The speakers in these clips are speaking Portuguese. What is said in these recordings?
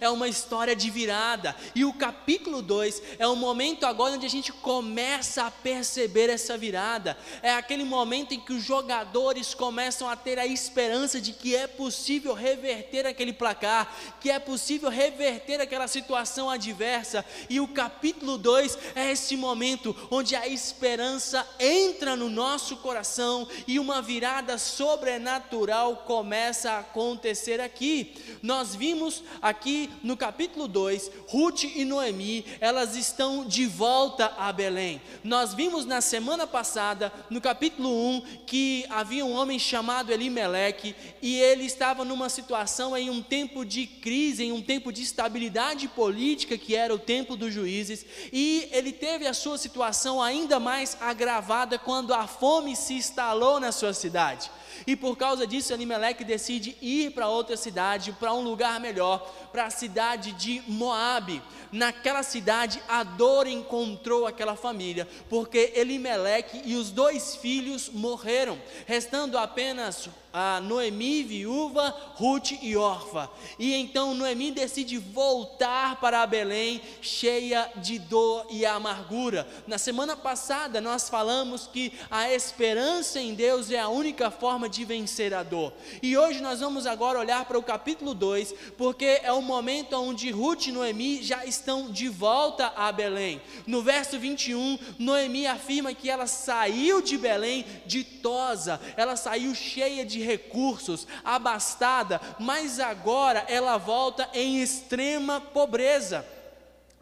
é uma história de virada. E o capítulo 2 é o momento agora onde a gente começa a perceber essa virada. É aquele momento em que os jogadores começam a ter a esperança de que é possível reverter aquele placar, que é possível reverter aquela situação adversa. E o capítulo 2 é esse momento onde a esperança entra no nosso coração e uma virada sobrenatural começa a acontecer aqui. Nós vimos aqui no capítulo 2, Ruth e Noemi, elas estão de volta a Belém. Nós vimos na semana passada, no capítulo 1, que havia um homem chamado Elimeleque e ele estava numa situação em um tempo de crise, em um tempo de estabilidade política, que era o tempo dos juízes, e ele teve a sua situação ainda mais agravada quando a fome se instalou na sua cidade. E por causa disso, Elimelec decide ir para outra cidade, para um lugar melhor, para a cidade de Moabe. Naquela cidade, a dor encontrou aquela família, porque Elimelec e os dois filhos morreram, restando apenas a Noemi viúva, Ruth e órfã. E então Noemi decide voltar para Belém, cheia de dor e amargura. Na semana passada nós falamos que a esperança em Deus é a única forma de vencer a dor. E hoje nós vamos agora olhar para o capítulo 2, porque é o momento onde Ruth e Noemi já estão de volta a Belém. No verso 21, Noemi afirma que ela saiu de Belém ditosa, ela saiu cheia de recursos, abastada, mas agora ela volta em extrema pobreza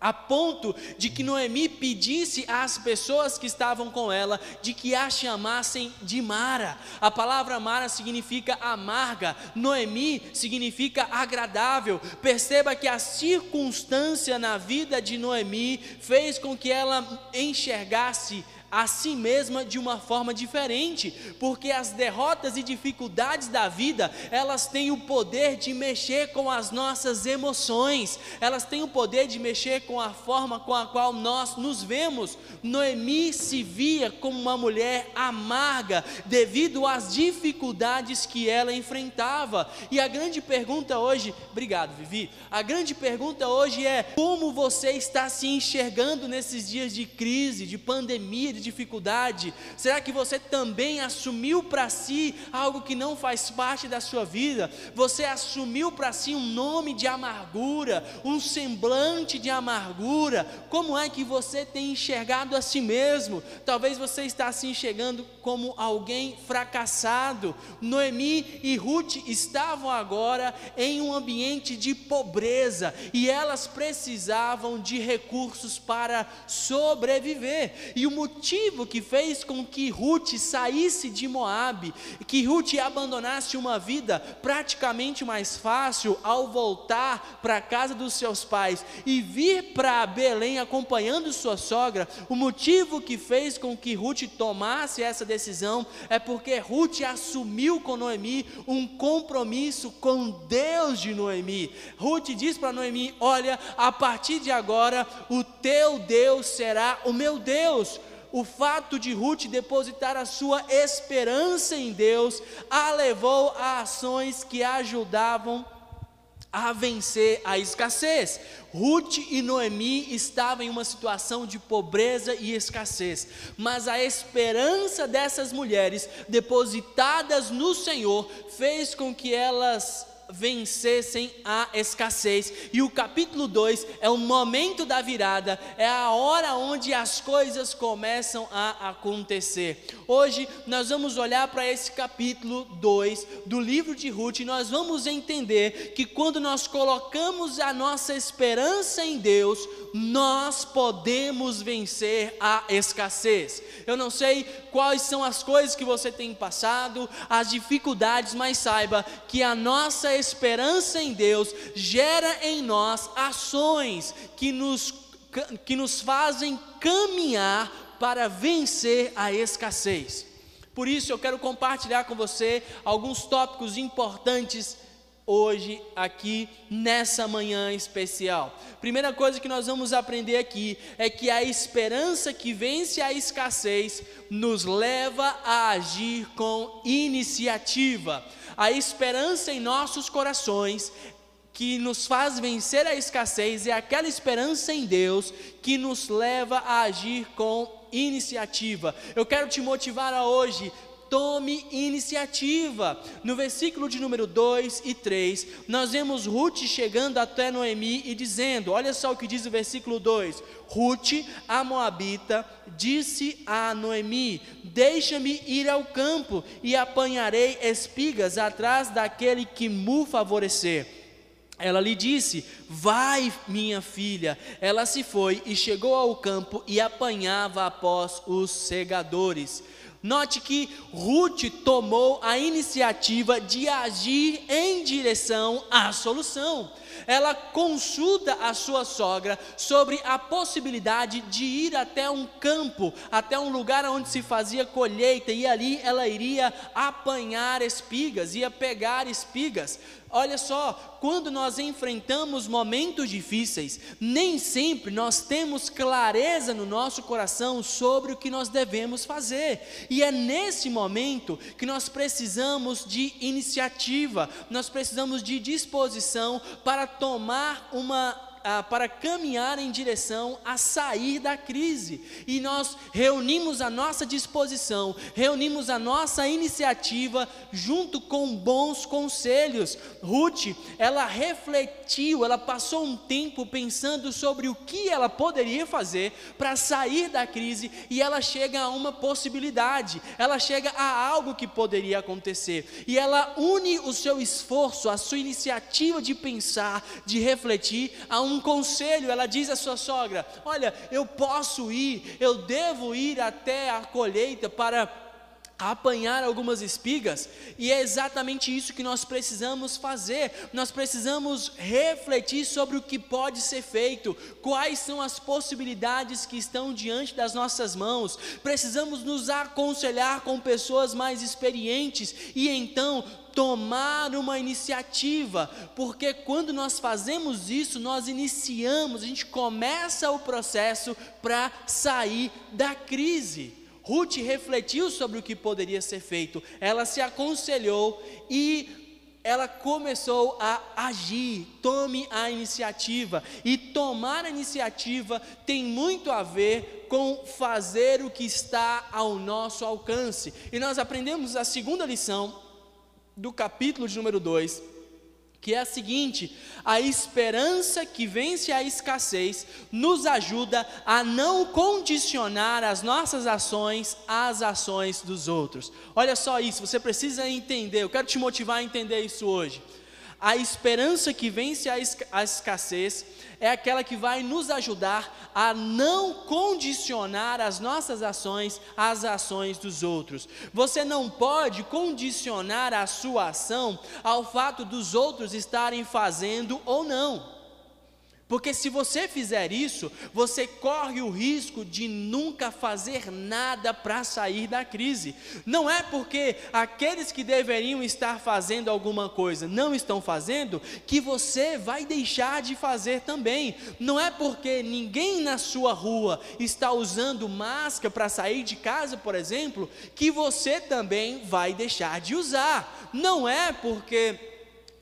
a ponto de que Noemi pedisse às pessoas que estavam com ela de que a chamassem de Mara. A palavra Mara significa amarga, Noemi significa agradável. Perceba que a circunstância na vida de Noemi fez com que ela enxergasse a si mesma de uma forma diferente, porque as derrotas e dificuldades da vida, elas têm o poder de mexer com as nossas emoções, elas têm o poder de mexer com a forma com a qual nós nos vemos. Noemi se via como uma mulher amarga devido às dificuldades que ela enfrentava. E a grande pergunta hoje, obrigado, Vivi. A grande pergunta hoje é: como você está se enxergando nesses dias de crise, de pandemia, de dificuldade? Será que você também assumiu para si algo que não faz parte da sua vida? Você assumiu para si um nome de amargura, um semblante de amargura? Como é que você tem enxergado a si mesmo? Talvez você está se enxergando como alguém fracassado. Noemi e Ruth estavam agora em um ambiente de pobreza e elas precisavam de recursos para sobreviver. E o motivo motivo que fez com que Ruth saísse de Moabe, que Ruth abandonasse uma vida praticamente mais fácil ao voltar para a casa dos seus pais e vir para Belém acompanhando sua sogra, o motivo que fez com que Ruth tomasse essa decisão é porque Ruth assumiu com Noemi um compromisso com Deus de Noemi. Ruth diz para Noemi: Olha, a partir de agora, o teu Deus será o meu Deus o fato de Ruth depositar a sua esperança em Deus a levou a ações que ajudavam a vencer a escassez. Ruth e Noemi estavam em uma situação de pobreza e escassez, mas a esperança dessas mulheres depositadas no Senhor fez com que elas vencessem a escassez. E o capítulo 2 é o momento da virada, é a hora onde as coisas começam a acontecer. Hoje nós vamos olhar para esse capítulo 2 do livro de Ruth e nós vamos entender que quando nós colocamos a nossa esperança em Deus, nós podemos vencer a escassez. Eu não sei quais são as coisas que você tem passado, as dificuldades, mas saiba que a nossa esperança em Deus gera em nós ações que nos, que nos fazem caminhar para vencer a escassez. Por isso eu quero compartilhar com você alguns tópicos importantes hoje aqui nessa manhã especial. Primeira coisa que nós vamos aprender aqui é que a esperança que vence a escassez nos leva a agir com iniciativa. A esperança em nossos corações que nos faz vencer a escassez é aquela esperança em Deus que nos leva a agir com iniciativa. Eu quero te motivar a hoje tome iniciativa. No versículo de número 2 e 3, nós vemos Ruth chegando até Noemi e dizendo: Olha só o que diz o versículo 2: Ruth, a Moabita, disse a Noemi: Deixa-me ir ao campo e apanharei espigas atrás daquele que me favorecer. Ela lhe disse: Vai, minha filha. Ela se foi e chegou ao campo e apanhava após os segadores. Note que Ruth tomou a iniciativa de agir em direção à solução. Ela consulta a sua sogra sobre a possibilidade de ir até um campo, até um lugar onde se fazia colheita, e ali ela iria apanhar espigas, ia pegar espigas. Olha só, quando nós enfrentamos momentos difíceis, nem sempre nós temos clareza no nosso coração sobre o que nós devemos fazer. E é nesse momento que nós precisamos de iniciativa, nós precisamos de disposição para tomar uma ah, para caminhar em direção a sair da crise. E nós reunimos a nossa disposição, reunimos a nossa iniciativa junto com bons conselhos. Ruth, ela refletiu, ela passou um tempo pensando sobre o que ela poderia fazer para sair da crise e ela chega a uma possibilidade, ela chega a algo que poderia acontecer. E ela une o seu esforço, a sua iniciativa de pensar, de refletir a um um conselho, ela diz à sua sogra: Olha, eu posso ir, eu devo ir até a colheita para apanhar algumas espigas, e é exatamente isso que nós precisamos fazer. Nós precisamos refletir sobre o que pode ser feito, quais são as possibilidades que estão diante das nossas mãos. Precisamos nos aconselhar com pessoas mais experientes e então tomar uma iniciativa, porque quando nós fazemos isso, nós iniciamos, a gente começa o processo para sair da crise. Ruth refletiu sobre o que poderia ser feito, ela se aconselhou e ela começou a agir. Tome a iniciativa. E tomar a iniciativa tem muito a ver com fazer o que está ao nosso alcance. E nós aprendemos a segunda lição do capítulo de número 2, que é a seguinte: a esperança que vence a escassez nos ajuda a não condicionar as nossas ações às ações dos outros. Olha só isso, você precisa entender, eu quero te motivar a entender isso hoje. A esperança que vence a escassez é aquela que vai nos ajudar a não condicionar as nossas ações às ações dos outros. Você não pode condicionar a sua ação ao fato dos outros estarem fazendo ou não. Porque se você fizer isso, você corre o risco de nunca fazer nada para sair da crise. Não é porque aqueles que deveriam estar fazendo alguma coisa não estão fazendo que você vai deixar de fazer também. Não é porque ninguém na sua rua está usando máscara para sair de casa, por exemplo, que você também vai deixar de usar. Não é porque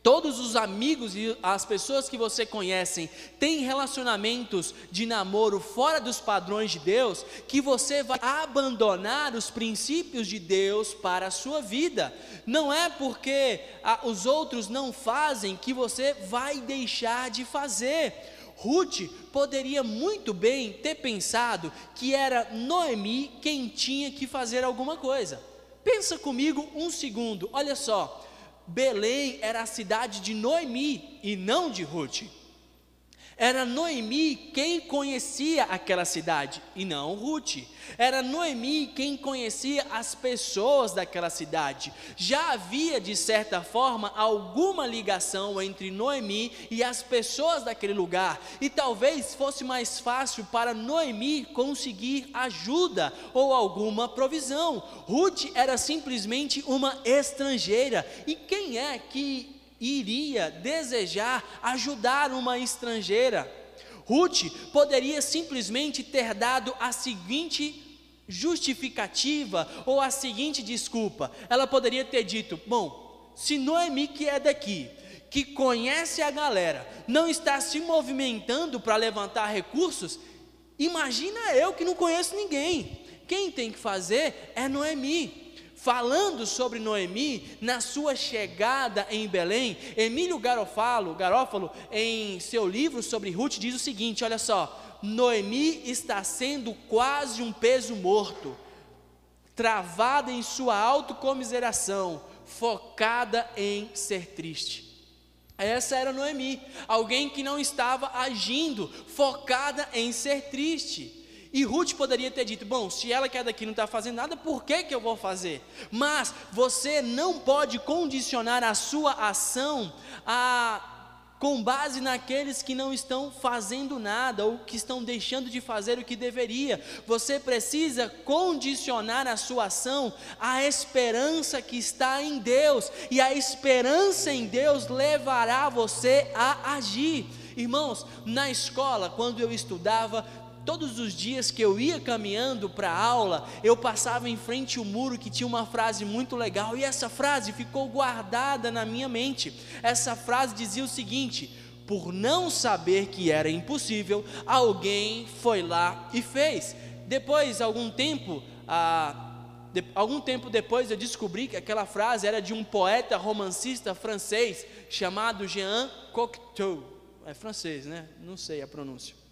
todos os amigos e as pessoas que você conhecem têm relacionamentos de namoro fora dos padrões de Deus, que você vai abandonar os princípios de Deus para a sua vida. Não é porque ah, os outros não fazem que você vai deixar de fazer. Ruth poderia muito bem ter pensado que era Noemi quem tinha que fazer alguma coisa. Pensa comigo um segundo, olha só. Belém era a cidade de Noemi e não de Ruth. Era Noemi quem conhecia aquela cidade e não Ruth. Era Noemi quem conhecia as pessoas daquela cidade. Já havia, de certa forma, alguma ligação entre Noemi e as pessoas daquele lugar. E talvez fosse mais fácil para Noemi conseguir ajuda ou alguma provisão. Ruth era simplesmente uma estrangeira. E quem é que iria desejar ajudar uma estrangeira. Ruth poderia simplesmente ter dado a seguinte justificativa ou a seguinte desculpa. Ela poderia ter dito: Bom, se Noemi, que é daqui, que conhece a galera, não está se movimentando para levantar recursos, imagina eu que não conheço ninguém. Quem tem que fazer é Noemi falando sobre Noemi na sua chegada em Belém, Emílio Garofalo, Garófalo, em seu livro sobre Ruth, diz o seguinte: olha só, Noemi está sendo quase um peso morto, travada em sua autocomiseração, focada em ser triste. Essa era Noemi, alguém que não estava agindo, focada em ser triste. E Ruth poderia ter dito: bom, se ela que é daqui não está fazendo nada, por que, que eu vou fazer? Mas você não pode condicionar a sua ação a com base naqueles que não estão fazendo nada ou que estão deixando de fazer o que deveria. Você precisa condicionar a sua ação à esperança que está em Deus, e a esperança em Deus levará você a agir. Irmãos, na escola, quando eu estudava, Todos os dias que eu ia caminhando para a aula, eu passava em frente ao muro que tinha uma frase muito legal, e essa frase ficou guardada na minha mente. Essa frase dizia o seguinte: por não saber que era impossível, alguém foi lá e fez. Depois, algum tempo, ah, de, algum tempo depois, eu descobri que aquela frase era de um poeta romancista francês chamado Jean Cocteau. É francês, né? Não sei a pronúncia.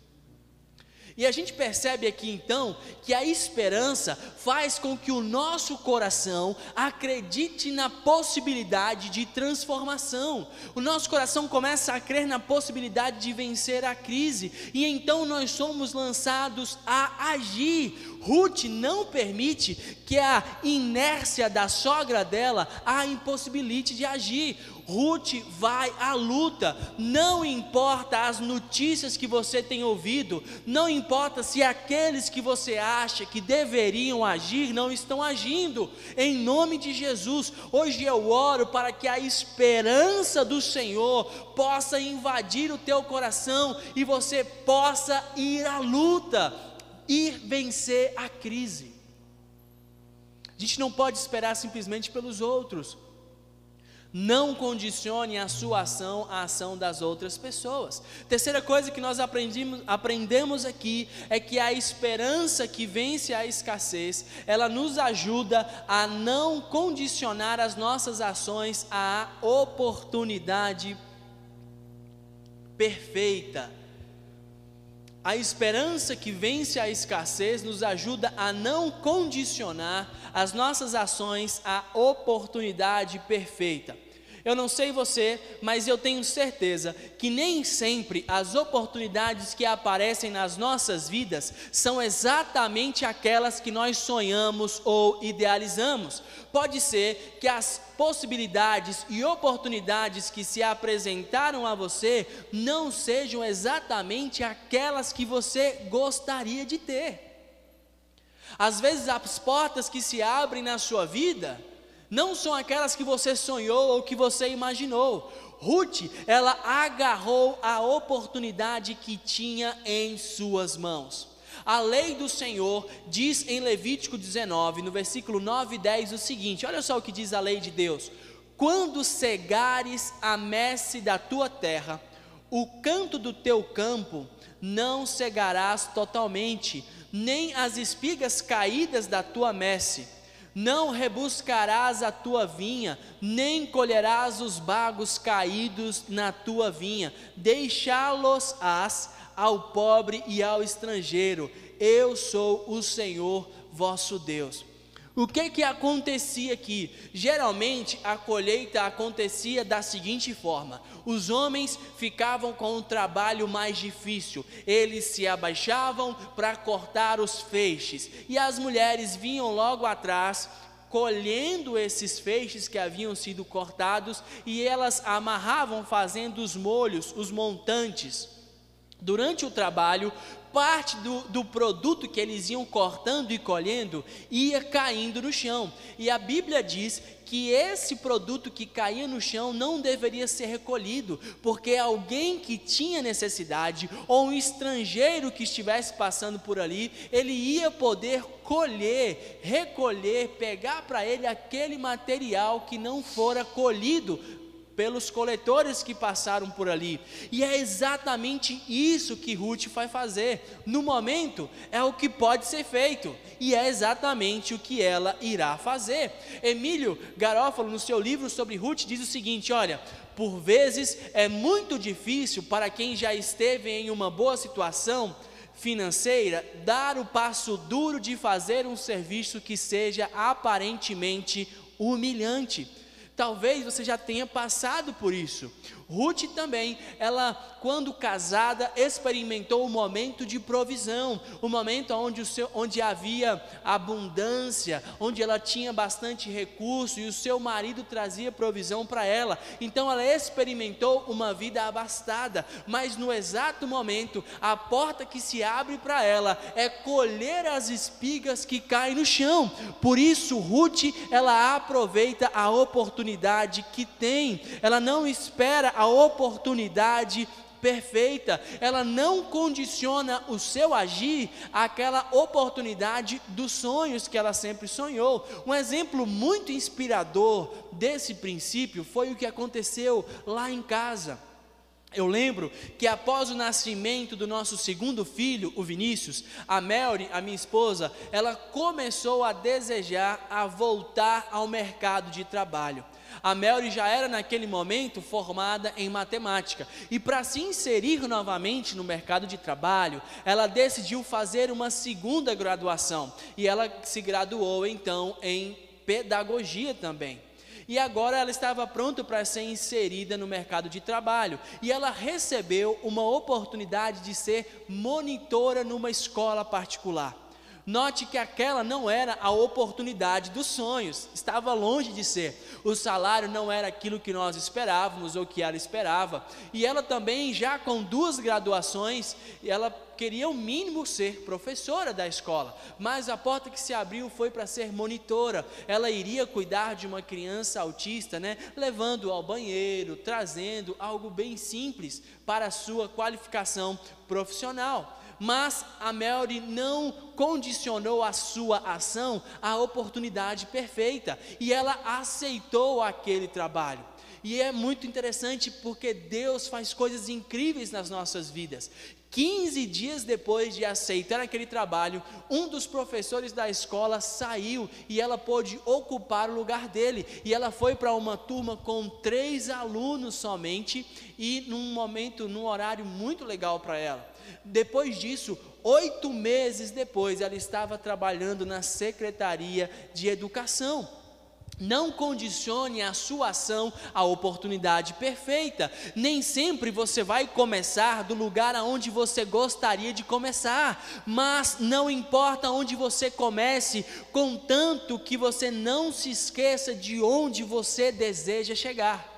E a gente percebe aqui então que a esperança faz com que o nosso coração acredite na possibilidade de transformação. O nosso coração começa a crer na possibilidade de vencer a crise, e então nós somos lançados a agir. Ruth não permite que a inércia da sogra dela a impossibilite de agir. Ruth vai à luta, não importa as notícias que você tem ouvido, não importa se aqueles que você acha que deveriam agir não estão agindo, em nome de Jesus, hoje eu oro para que a esperança do Senhor possa invadir o teu coração e você possa ir à luta, ir vencer a crise. A gente não pode esperar simplesmente pelos outros. Não condicione a sua ação à ação das outras pessoas. Terceira coisa que nós aprendemos, aprendemos aqui é que a esperança que vence a escassez, ela nos ajuda a não condicionar as nossas ações à oportunidade perfeita. A esperança que vence a escassez nos ajuda a não condicionar as nossas ações à oportunidade perfeita. Eu não sei você, mas eu tenho certeza que nem sempre as oportunidades que aparecem nas nossas vidas são exatamente aquelas que nós sonhamos ou idealizamos. Pode ser que as possibilidades e oportunidades que se apresentaram a você não sejam exatamente aquelas que você gostaria de ter. Às vezes, as portas que se abrem na sua vida não são aquelas que você sonhou ou que você imaginou. Ruth, ela agarrou a oportunidade que tinha em suas mãos. A lei do Senhor diz em Levítico 19, no versículo 9 e 10, o seguinte: olha só o que diz a lei de Deus: Quando cegares a messe da tua terra, o canto do teu campo não cegarás totalmente, nem as espigas caídas da tua messe não rebuscarás a tua vinha, nem colherás os bagos caídos na tua vinha, deixá-los-ás ao pobre e ao estrangeiro. Eu sou o Senhor vosso Deus. O que que acontecia aqui? Geralmente a colheita acontecia da seguinte forma: os homens ficavam com um trabalho mais difícil, eles se abaixavam para cortar os feixes, e as mulheres vinham logo atrás colhendo esses feixes que haviam sido cortados e elas amarravam fazendo os molhos, os montantes. Durante o trabalho, parte do, do produto que eles iam cortando e colhendo ia caindo no chão. E a Bíblia diz que esse produto que caía no chão não deveria ser recolhido, porque alguém que tinha necessidade ou um estrangeiro que estivesse passando por ali, ele ia poder colher, recolher, pegar para ele aquele material que não fora colhido pelos coletores que passaram por ali. E é exatamente isso que Ruth vai fazer. No momento, é o que pode ser feito, e é exatamente o que ela irá fazer. Emílio Garófalo, no seu livro sobre Ruth, diz o seguinte: olha. Por vezes é muito difícil para quem já esteve em uma boa situação financeira dar o passo duro de fazer um serviço que seja aparentemente humilhante. Talvez você já tenha passado por isso. Ruth também, ela, quando casada, experimentou um momento de provisão, um momento onde, o seu, onde havia abundância, onde ela tinha bastante recurso e o seu marido trazia provisão para ela. Então ela experimentou uma vida abastada, mas no exato momento, a porta que se abre para ela é colher as espigas que caem no chão. Por isso, Ruth, ela aproveita a oportunidade que tem, ela não espera a oportunidade perfeita, ela não condiciona o seu agir àquela oportunidade dos sonhos que ela sempre sonhou. Um exemplo muito inspirador desse princípio foi o que aconteceu lá em casa. Eu lembro que após o nascimento do nosso segundo filho, o Vinícius, a Mary, a minha esposa, ela começou a desejar a voltar ao mercado de trabalho. A Mary já era naquele momento formada em matemática e para se inserir novamente no mercado de trabalho, ela decidiu fazer uma segunda graduação e ela se graduou então em pedagogia também. E agora ela estava pronta para ser inserida no mercado de trabalho. E ela recebeu uma oportunidade de ser monitora numa escola particular. Note que aquela não era a oportunidade dos sonhos, estava longe de ser. O salário não era aquilo que nós esperávamos ou que ela esperava. E ela também, já com duas graduações, ela queria o mínimo ser professora da escola, mas a porta que se abriu foi para ser monitora. Ela iria cuidar de uma criança autista, né, levando ao banheiro, trazendo algo bem simples para a sua qualificação profissional mas a Mary não condicionou a sua ação à oportunidade perfeita e ela aceitou aquele trabalho. E é muito interessante porque Deus faz coisas incríveis nas nossas vidas. 15 dias depois de aceitar aquele trabalho, um dos professores da escola saiu e ela pôde ocupar o lugar dele. E ela foi para uma turma com três alunos somente e num momento, num horário muito legal para ela. Depois disso, oito meses depois, ela estava trabalhando na Secretaria de Educação. Não condicione a sua ação à oportunidade perfeita. Nem sempre você vai começar do lugar aonde você gostaria de começar, mas não importa onde você comece, contanto que você não se esqueça de onde você deseja chegar.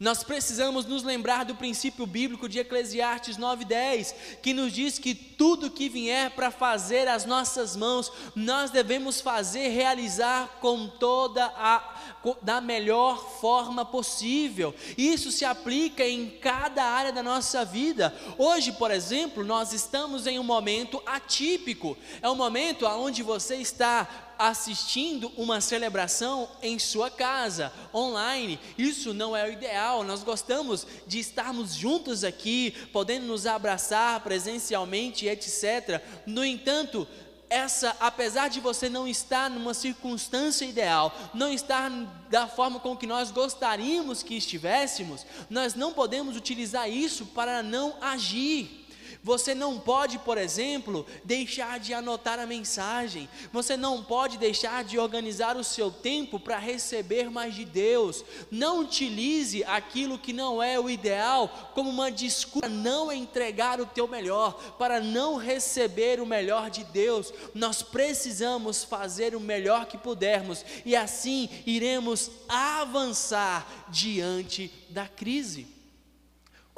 Nós precisamos nos lembrar do princípio bíblico de Eclesiastes 9:10, que nos diz que tudo que vier para fazer as nossas mãos, nós devemos fazer, realizar com toda a da melhor forma possível. Isso se aplica em cada área da nossa vida. Hoje, por exemplo, nós estamos em um momento atípico. É um momento onde você está assistindo uma celebração em sua casa, online. Isso não é o ideal. Nós gostamos de estarmos juntos aqui, podendo nos abraçar presencialmente, etc. No entanto, essa, apesar de você não estar numa circunstância ideal, não estar da forma com que nós gostaríamos que estivéssemos, nós não podemos utilizar isso para não agir. Você não pode, por exemplo, deixar de anotar a mensagem. Você não pode deixar de organizar o seu tempo para receber mais de Deus. Não utilize aquilo que não é o ideal como uma desculpa para não entregar o teu melhor, para não receber o melhor de Deus. Nós precisamos fazer o melhor que pudermos e assim iremos avançar diante da crise.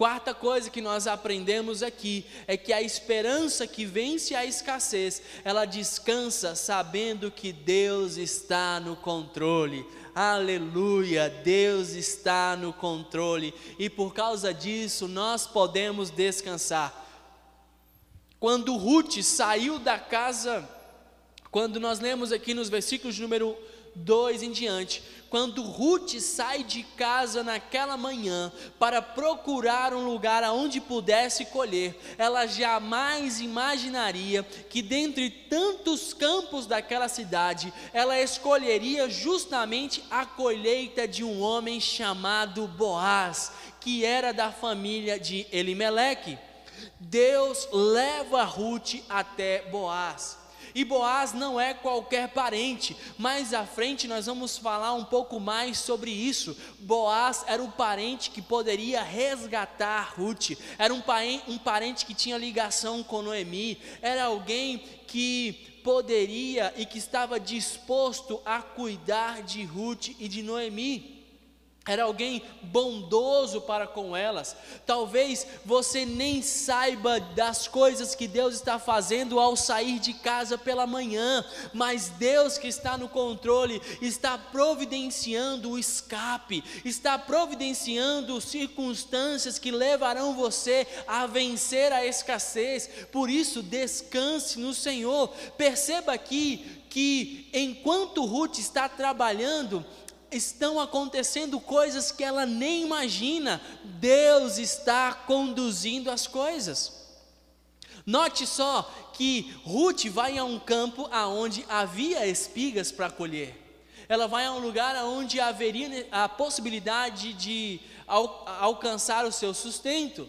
Quarta coisa que nós aprendemos aqui é que a esperança que vence a escassez, ela descansa sabendo que Deus está no controle. Aleluia, Deus está no controle e por causa disso nós podemos descansar. Quando Ruth saiu da casa, quando nós lemos aqui nos versículos número 2 em diante, quando Ruth sai de casa naquela manhã para procurar um lugar aonde pudesse colher, ela jamais imaginaria que dentre tantos campos daquela cidade, ela escolheria justamente a colheita de um homem chamado Boaz, que era da família de Elimeleque. Deus leva Ruth até Boaz. E Boaz não é qualquer parente. Mais à frente nós vamos falar um pouco mais sobre isso. Boaz era o parente que poderia resgatar Ruth. Era um, um parente que tinha ligação com Noemi. Era alguém que poderia e que estava disposto a cuidar de Ruth e de Noemi era alguém bondoso para com elas. Talvez você nem saiba das coisas que Deus está fazendo ao sair de casa pela manhã, mas Deus que está no controle está providenciando o escape, está providenciando circunstâncias que levarão você a vencer a escassez. Por isso, descanse no Senhor. Perceba aqui que enquanto Ruth está trabalhando, estão acontecendo coisas que ela nem imagina, Deus está conduzindo as coisas. Note só que Ruth vai a um campo aonde havia espigas para colher. Ela vai a um lugar onde haveria a possibilidade de alcançar o seu sustento.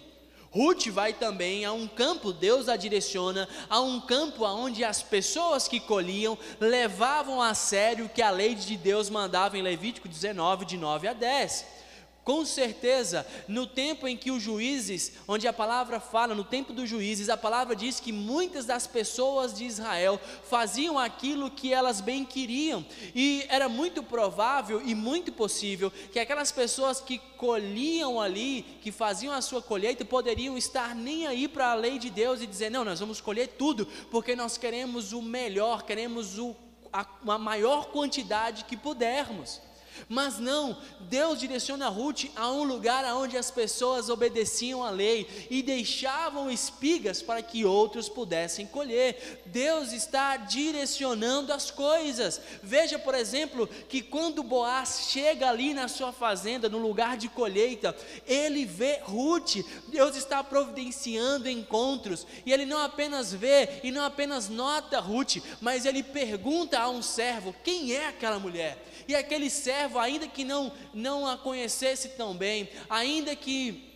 Ruth vai também a um campo, Deus a direciona a um campo onde as pessoas que colhiam levavam a sério o que a lei de Deus mandava em Levítico 19, de 9 a 10. Com certeza, no tempo em que os juízes, onde a palavra fala, no tempo dos juízes, a palavra diz que muitas das pessoas de Israel faziam aquilo que elas bem queriam, e era muito provável e muito possível que aquelas pessoas que colhiam ali, que faziam a sua colheita, poderiam estar nem aí para a lei de Deus e dizer: não, nós vamos colher tudo, porque nós queremos o melhor, queremos o, a, a maior quantidade que pudermos. Mas não, Deus direciona Ruth a um lugar onde as pessoas obedeciam à lei e deixavam espigas para que outros pudessem colher. Deus está direcionando as coisas. Veja, por exemplo, que quando Boaz chega ali na sua fazenda, no lugar de colheita, ele vê Ruth. Deus está providenciando encontros e ele não apenas vê e não apenas nota Ruth, mas ele pergunta a um servo: quem é aquela mulher? E aquele servo, ainda que não, não a conhecesse tão bem, ainda que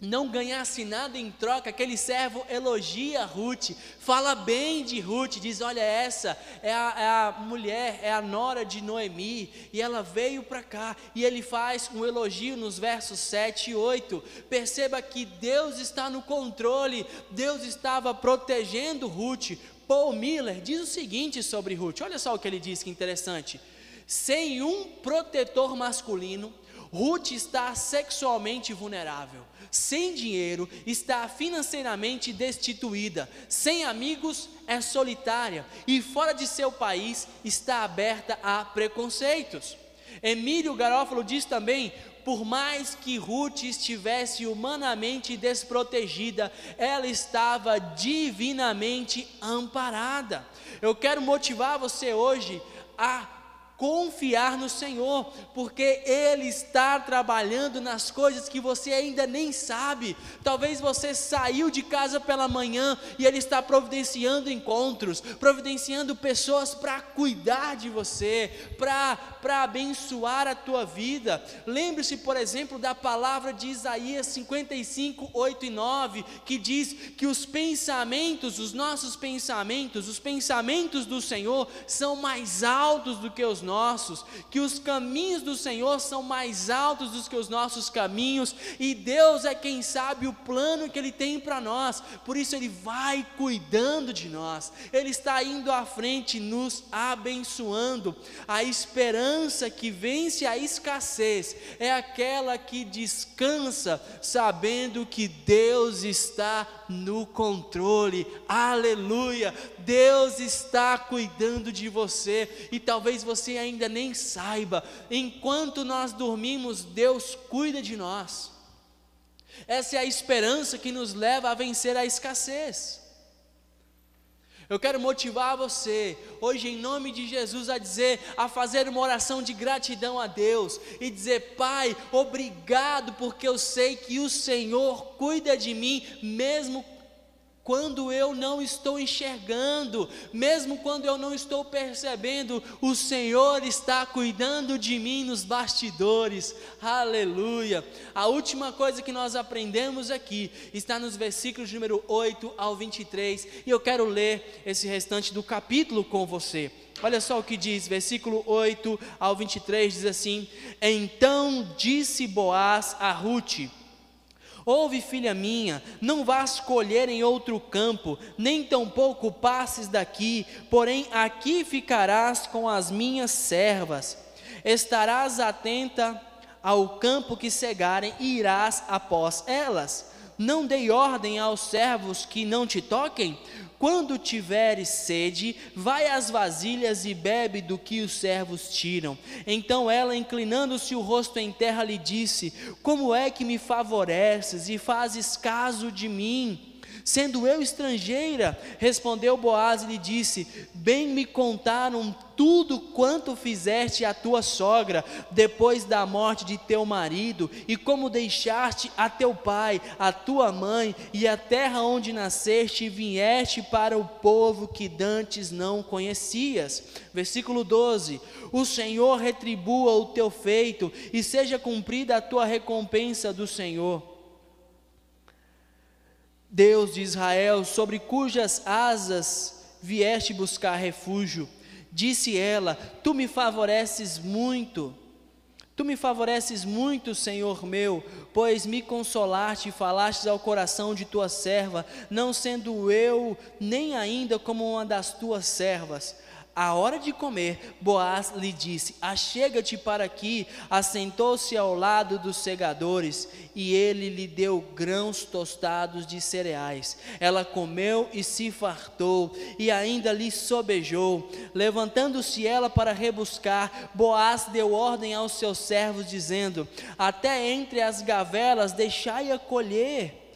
não ganhasse nada em troca, aquele servo elogia Ruth, fala bem de Ruth, diz: Olha, essa é a, é a mulher, é a nora de Noemi, e ela veio para cá, e ele faz um elogio nos versos 7 e 8. Perceba que Deus está no controle, Deus estava protegendo Ruth. Paul Miller diz o seguinte sobre Ruth: olha só o que ele diz, que interessante. Sem um protetor masculino, Ruth está sexualmente vulnerável. Sem dinheiro, está financeiramente destituída. Sem amigos, é solitária. E fora de seu país, está aberta a preconceitos. Emílio Garófalo diz também: por mais que Ruth estivesse humanamente desprotegida, ela estava divinamente amparada. Eu quero motivar você hoje a confiar no Senhor, porque Ele está trabalhando nas coisas que você ainda nem sabe. Talvez você saiu de casa pela manhã e Ele está providenciando encontros, providenciando pessoas para cuidar de você, para abençoar a tua vida. Lembre-se, por exemplo, da palavra de Isaías 55, 8 e 9, que diz que os pensamentos, os nossos pensamentos, os pensamentos do Senhor são mais altos do que os nossos, que os caminhos do Senhor são mais altos do que os nossos caminhos, e Deus é quem sabe o plano que Ele tem para nós, por isso Ele vai cuidando de nós, Ele está indo à frente, nos abençoando. A esperança que vence a escassez é aquela que descansa, sabendo que Deus está no controle, aleluia, Deus está cuidando de você, e talvez você ainda nem saiba, enquanto nós dormimos, Deus cuida de nós. Essa é a esperança que nos leva a vencer a escassez. Eu quero motivar você, hoje, em nome de Jesus, a dizer, a fazer uma oração de gratidão a Deus e dizer: Pai, obrigado, porque eu sei que o Senhor cuida de mim, mesmo quando eu não estou enxergando, mesmo quando eu não estou percebendo, o Senhor está cuidando de mim nos bastidores, aleluia. A última coisa que nós aprendemos aqui está nos versículos número 8 ao 23, e eu quero ler esse restante do capítulo com você. Olha só o que diz, versículo 8 ao 23 diz assim: Então disse Boaz a Ruth: Ouve, filha minha, não vás colher em outro campo, nem tampouco passes daqui, porém aqui ficarás com as minhas servas. Estarás atenta ao campo que cegarem e irás após elas. Não dei ordem aos servos que não te toquem? Quando tiveres sede, vai às vasilhas e bebe do que os servos tiram. Então ela, inclinando-se o rosto em terra, lhe disse: Como é que me favoreces e fazes caso de mim? Sendo eu estrangeira, respondeu Boaz e lhe disse: Bem me contaram tudo quanto fizeste a tua sogra depois da morte de teu marido, e como deixaste a teu pai, a tua mãe e a terra onde nasceste e vieste para o povo que dantes não conhecias. Versículo 12: O Senhor retribua o teu feito e seja cumprida a tua recompensa do Senhor. Deus de Israel, sobre cujas asas vieste buscar refúgio. Disse ela: Tu me favoreces muito. Tu me favoreces muito, Senhor meu, pois me consolaste e falaste ao coração de tua serva, não sendo eu nem ainda como uma das tuas servas. À hora de comer, Boaz lhe disse: Achega-te para aqui. Assentou-se ao lado dos segadores, e ele lhe deu grãos tostados de cereais. Ela comeu e se fartou, e ainda lhe sobejou. Levantando-se ela para rebuscar, Boaz deu ordem aos seus servos, dizendo: Até entre as gavelas deixai-a colher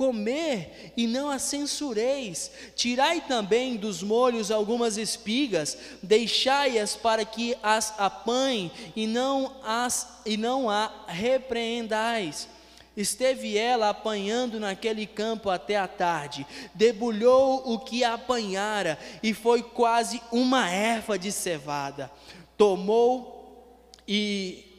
comer e não a censureis. Tirai também dos molhos algumas espigas, deixai-as para que as apanhe e não as e não a repreendais. Esteve ela apanhando naquele campo até a tarde, debulhou o que apanhara e foi quase uma erva de cevada. Tomou e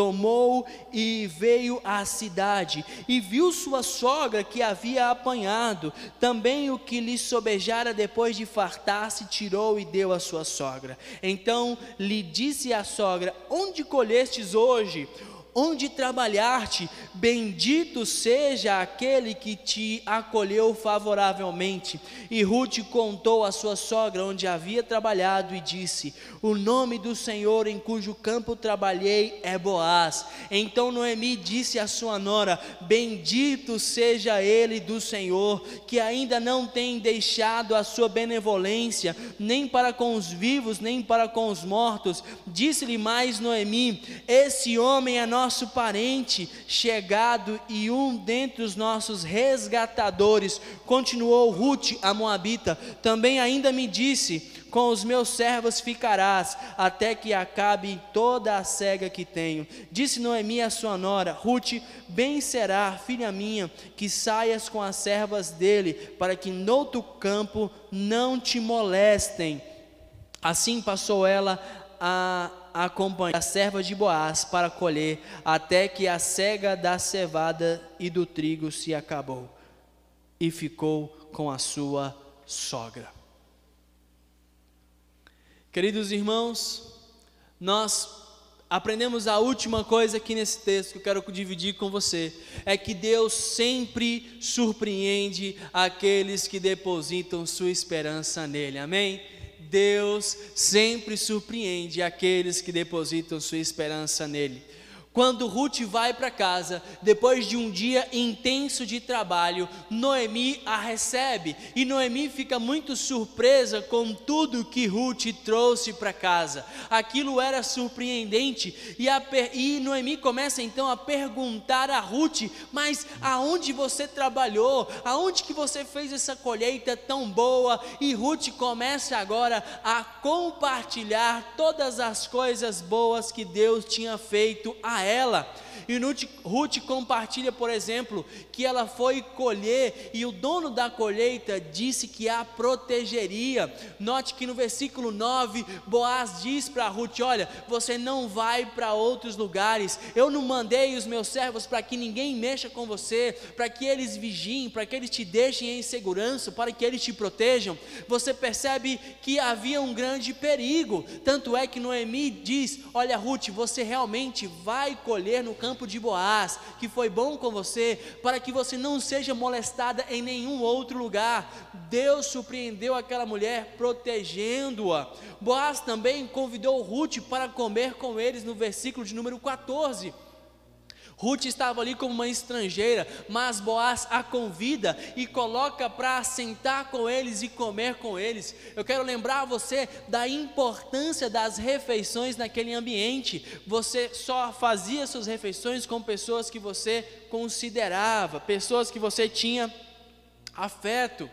Tomou e veio à cidade, e viu sua sogra que havia apanhado, também o que lhe sobejara depois de fartar-se, tirou e deu à sua sogra. Então lhe disse a sogra: Onde colhestes hoje? Onde trabalhar-te, bendito seja aquele que te acolheu favoravelmente. E Ruth contou à sua sogra onde havia trabalhado e disse: O nome do Senhor em cujo campo trabalhei é Boaz. Então Noemi disse à sua nora: Bendito seja ele do Senhor, que ainda não tem deixado a sua benevolência, nem para com os vivos, nem para com os mortos. Disse-lhe mais Noemi: Esse homem é nosso nosso parente chegado e um dentre os nossos resgatadores, continuou Ruth, a Moabita, também ainda me disse: com os meus servos ficarás, até que acabe toda a cega que tenho. Disse Noemi a sua nora: Ruth, bem será, filha minha, que saias com as servas dele, para que noutro campo não te molestem. Assim passou ela a acompanhar a serva de Boaz para colher, até que a cega da cevada e do trigo se acabou, e ficou com a sua sogra. Queridos irmãos, nós aprendemos a última coisa aqui nesse texto que eu quero dividir com você: é que Deus sempre surpreende aqueles que depositam sua esperança nele. Amém? Deus sempre surpreende aqueles que depositam sua esperança nele. Quando Ruth vai para casa, depois de um dia intenso de trabalho, Noemi a recebe e Noemi fica muito surpresa com tudo que Ruth trouxe para casa. Aquilo era surpreendente e, a, e Noemi começa então a perguntar a Ruth: Mas aonde você trabalhou? Aonde que você fez essa colheita tão boa? E Ruth começa agora a compartilhar todas as coisas boas que Deus tinha feito a ela. E Ruth compartilha, por exemplo, que ela foi colher e o dono da colheita disse que a protegeria. Note que no versículo 9, Boaz diz para Ruth: Olha, você não vai para outros lugares, eu não mandei os meus servos para que ninguém mexa com você, para que eles vigiem, para que eles te deixem em segurança, para que eles te protejam. Você percebe que havia um grande perigo, tanto é que Noemi diz: Olha, Ruth, você realmente vai colher no campo campo de Boaz, que foi bom com você, para que você não seja molestada em nenhum outro lugar. Deus surpreendeu aquela mulher protegendo-a. Boaz também convidou Ruth para comer com eles no versículo de número 14. Ruth estava ali como uma estrangeira, mas Boaz a convida e coloca para sentar com eles e comer com eles. Eu quero lembrar você da importância das refeições naquele ambiente. Você só fazia suas refeições com pessoas que você considerava, pessoas que você tinha afeto.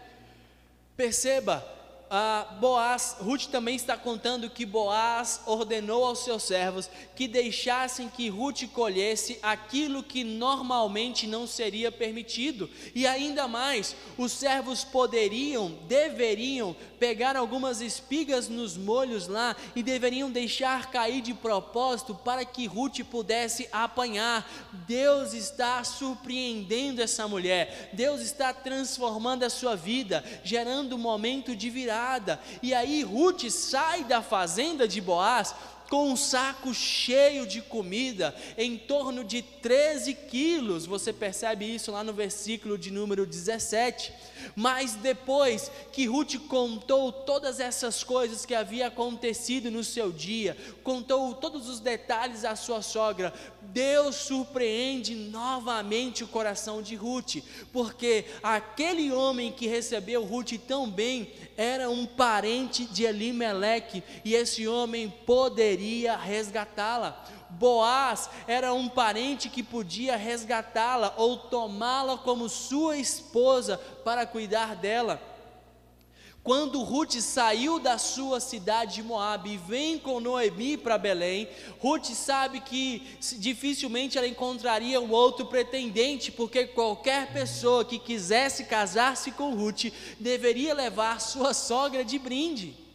Perceba, ah, Boaz, Ruth também está contando que Boaz ordenou aos seus servos que deixassem que Ruth colhesse aquilo que normalmente não seria permitido. E ainda mais, os servos poderiam, deveriam pegar algumas espigas nos molhos lá e deveriam deixar cair de propósito para que Ruth pudesse apanhar. Deus está surpreendendo essa mulher. Deus está transformando a sua vida, gerando um momento de e aí Ruth sai da fazenda de Boaz com um saco cheio de comida, em torno de 13 quilos. Você percebe isso lá no versículo de número 17. Mas depois que Ruth contou todas essas coisas que havia acontecido no seu dia, contou todos os detalhes à sua sogra, Deus surpreende novamente o coração de Ruth, porque aquele homem que recebeu Ruth tão bem era um parente de Elimeleque, e esse homem poderia resgatá-la. Boaz era um parente que podia resgatá-la ou tomá-la como sua esposa para cuidar dela. Quando Ruth saiu da sua cidade de Moab e vem com Noemi para Belém, Ruth sabe que dificilmente ela encontraria um outro pretendente, porque qualquer pessoa que quisesse casar-se com Ruth deveria levar sua sogra de brinde.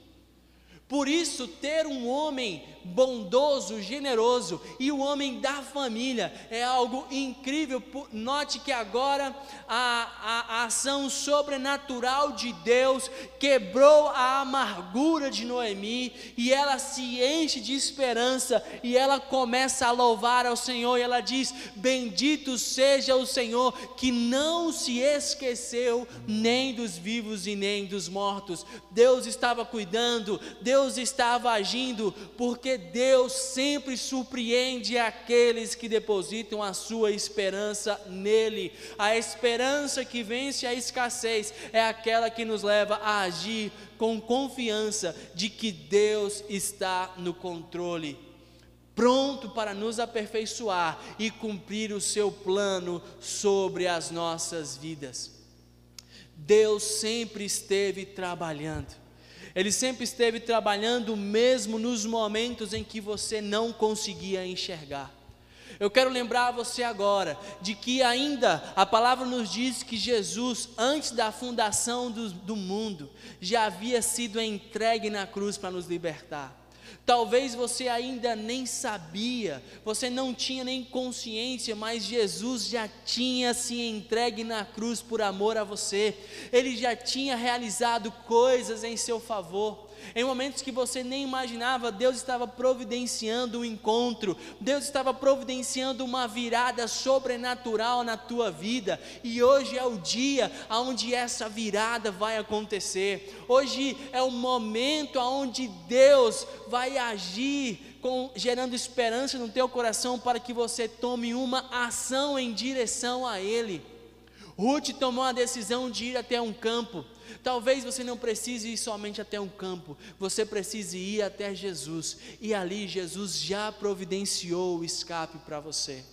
Por isso, ter um homem bondoso, generoso e o homem da família é algo incrível. Note que agora a, a, ação sobrenatural de Deus quebrou a amargura de Noemi e ela se enche de esperança e ela começa a louvar ao Senhor e ela diz: Bendito seja o Senhor que não se esqueceu nem dos vivos e nem dos mortos. Deus estava cuidando, Deus estava agindo, porque Deus sempre surpreende aqueles que depositam a sua esperança nele. A esperança que vence a escassez é aquela que nos leva a agir com confiança de que Deus está no controle pronto para nos aperfeiçoar e cumprir o seu plano sobre as nossas vidas. Deus sempre esteve trabalhando. Ele sempre esteve trabalhando, mesmo nos momentos em que você não conseguia enxergar. Eu quero lembrar você agora de que ainda a palavra nos diz que Jesus, antes da fundação do, do mundo, já havia sido entregue na cruz para nos libertar. Talvez você ainda nem sabia, você não tinha nem consciência, mas Jesus já tinha se entregue na cruz por amor a você, ele já tinha realizado coisas em seu favor. Em momentos que você nem imaginava, Deus estava providenciando um encontro, Deus estava providenciando uma virada sobrenatural na tua vida, e hoje é o dia onde essa virada vai acontecer. Hoje é o momento onde Deus vai agir com, gerando esperança no teu coração para que você tome uma ação em direção a Ele. Ruth tomou a decisão de ir até um campo. Talvez você não precise ir somente até um campo, você precise ir até Jesus, e ali Jesus já providenciou o escape para você.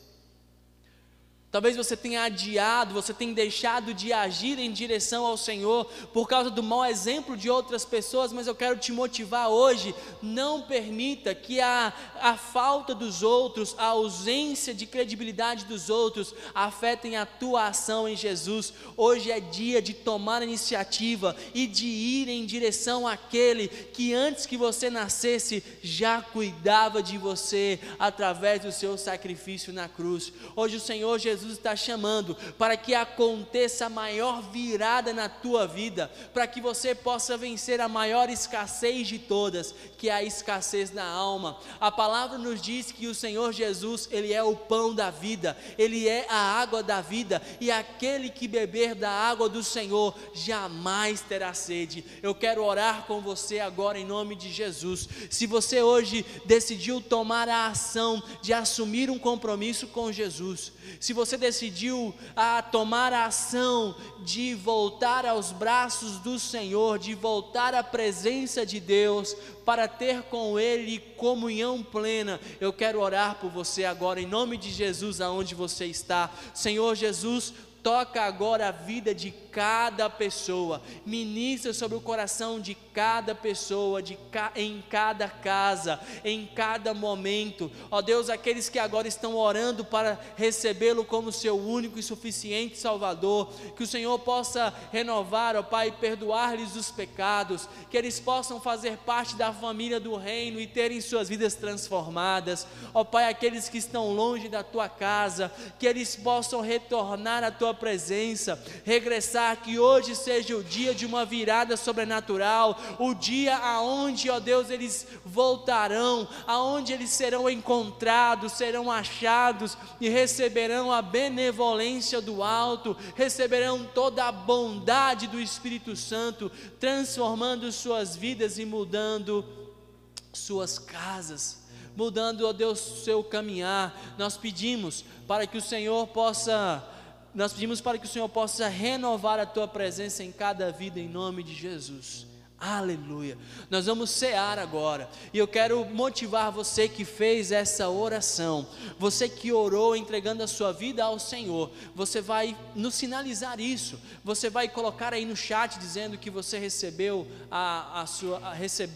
Talvez você tenha adiado, você tenha deixado de agir em direção ao Senhor por causa do mau exemplo de outras pessoas, mas eu quero te motivar hoje. Não permita que a, a falta dos outros, a ausência de credibilidade dos outros, afetem a tua ação em Jesus. Hoje é dia de tomar iniciativa e de ir em direção àquele que antes que você nascesse já cuidava de você através do seu sacrifício na cruz. Hoje o Senhor Jesus Jesus está chamando para que aconteça a maior virada na tua vida, para que você possa vencer a maior escassez de todas, que é a escassez na alma. A palavra nos diz que o Senhor Jesus, ele é o pão da vida, ele é a água da vida, e aquele que beber da água do Senhor jamais terá sede. Eu quero orar com você agora em nome de Jesus. Se você hoje decidiu tomar a ação de assumir um compromisso com Jesus, se você decidiu a tomar a ação de voltar aos braços do Senhor, de voltar à presença de Deus, para ter com Ele comunhão plena, eu quero orar por você agora, em nome de Jesus, aonde você está. Senhor Jesus, toca agora a vida de cada pessoa, ministra sobre o coração de cada pessoa, de ca, em cada casa, em cada momento. Ó Deus, aqueles que agora estão orando para recebê-lo como seu único e suficiente Salvador, que o Senhor possa renovar, ó Pai, perdoar-lhes os pecados, que eles possam fazer parte da família do reino e terem suas vidas transformadas. Ó Pai, aqueles que estão longe da tua casa, que eles possam retornar à tua presença, regressar que hoje seja o dia de uma virada sobrenatural, o dia aonde, ó Deus, eles voltarão, aonde eles serão encontrados, serão achados e receberão a benevolência do alto, receberão toda a bondade do Espírito Santo, transformando suas vidas e mudando suas casas mudando, ó Deus, seu caminhar. Nós pedimos para que o Senhor possa nós pedimos para que o Senhor possa renovar a tua presença em cada vida, em nome de Jesus. Aleluia. Nós vamos cear agora. E eu quero motivar você que fez essa oração, você que orou entregando a sua vida ao Senhor. Você vai nos sinalizar isso. Você vai colocar aí no chat dizendo que você recebeu a, a sua a recebe,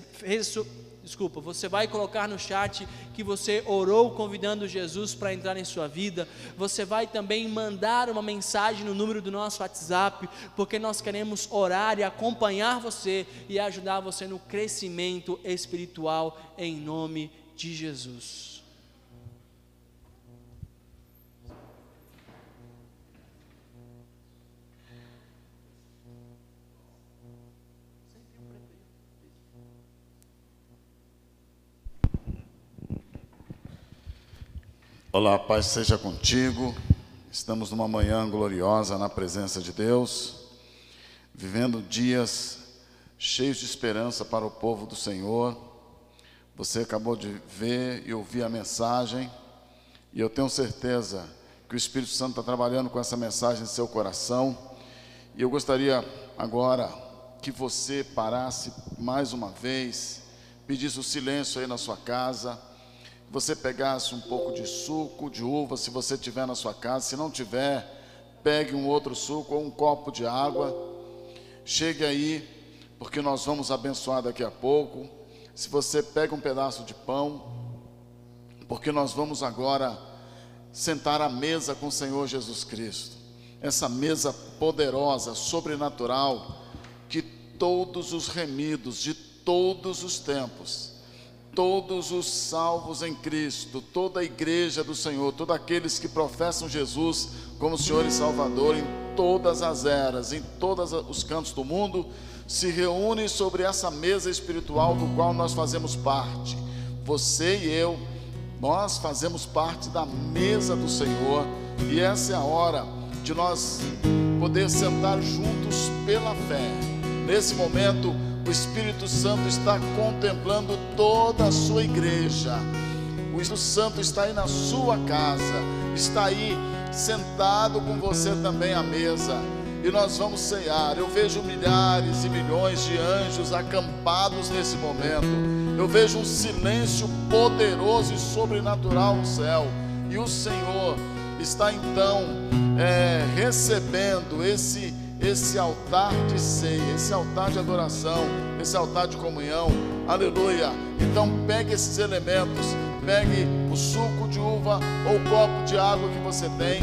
desculpa, você vai colocar no chat que você orou convidando Jesus para entrar em sua vida. Você vai também mandar uma mensagem no número do nosso WhatsApp, porque nós queremos orar e acompanhar você e ajudar você no crescimento espiritual em nome de Jesus. Olá, paz seja contigo. Estamos numa manhã gloriosa na presença de Deus, vivendo dias cheios de esperança para o povo do Senhor. Você acabou de ver e ouvir a mensagem, e eu tenho certeza que o Espírito Santo está trabalhando com essa mensagem em seu coração. E eu gostaria agora que você parasse mais uma vez, pedisse o silêncio aí na sua casa você pegasse um pouco de suco de uva, se você tiver na sua casa, se não tiver, pegue um outro suco ou um copo de água. Chegue aí, porque nós vamos abençoar daqui a pouco. Se você pega um pedaço de pão, porque nós vamos agora sentar à mesa com o Senhor Jesus Cristo. Essa mesa poderosa, sobrenatural, que todos os remidos de todos os tempos todos os salvos em Cristo, toda a igreja do Senhor, todos aqueles que professam Jesus como Senhor e Salvador em todas as eras, em todos os cantos do mundo, se reúnem sobre essa mesa espiritual do qual nós fazemos parte. Você e eu, nós fazemos parte da mesa do Senhor, e essa é a hora de nós poder sentar juntos pela fé. Nesse momento, o Espírito Santo está contemplando toda a sua igreja. O Espírito Santo está aí na sua casa, está aí sentado com você também à mesa. E nós vamos cear. Eu vejo milhares e milhões de anjos acampados nesse momento. Eu vejo um silêncio poderoso e sobrenatural no céu. E o Senhor está então é, recebendo esse esse altar de ceia, esse altar de adoração, esse altar de comunhão. Aleluia. Então pegue esses elementos, pegue o suco de uva ou o copo de água que você tem,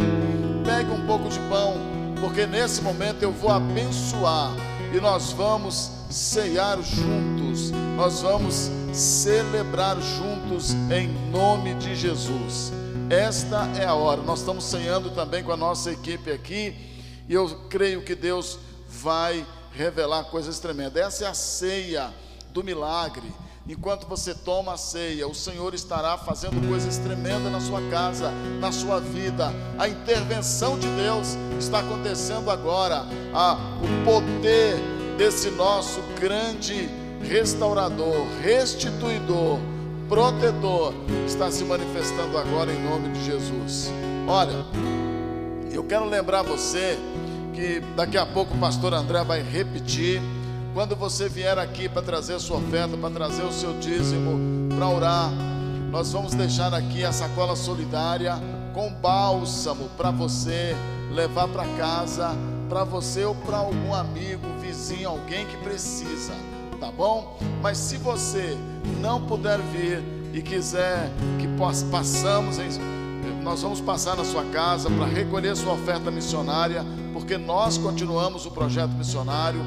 pegue um pouco de pão, porque nesse momento eu vou abençoar e nós vamos ceiar juntos, nós vamos celebrar juntos em nome de Jesus. Esta é a hora. Nós estamos ceando também com a nossa equipe aqui e eu creio que Deus vai revelar coisas tremendas. Essa é a ceia do milagre. Enquanto você toma a ceia, o Senhor estará fazendo coisas tremendas na sua casa, na sua vida. A intervenção de Deus está acontecendo agora. Ah, o poder desse nosso grande restaurador, restituidor, protetor está se manifestando agora em nome de Jesus. Olha, eu quero lembrar você que daqui a pouco o pastor André vai repetir. Quando você vier aqui para trazer sua oferta, para trazer o seu dízimo, para orar, nós vamos deixar aqui a sacola solidária com bálsamo para você levar para casa, para você ou para algum amigo, vizinho, alguém que precisa, tá bom? Mas se você não puder vir e quiser que possamos em nós vamos passar na sua casa para recolher sua oferta missionária, porque nós continuamos o projeto missionário,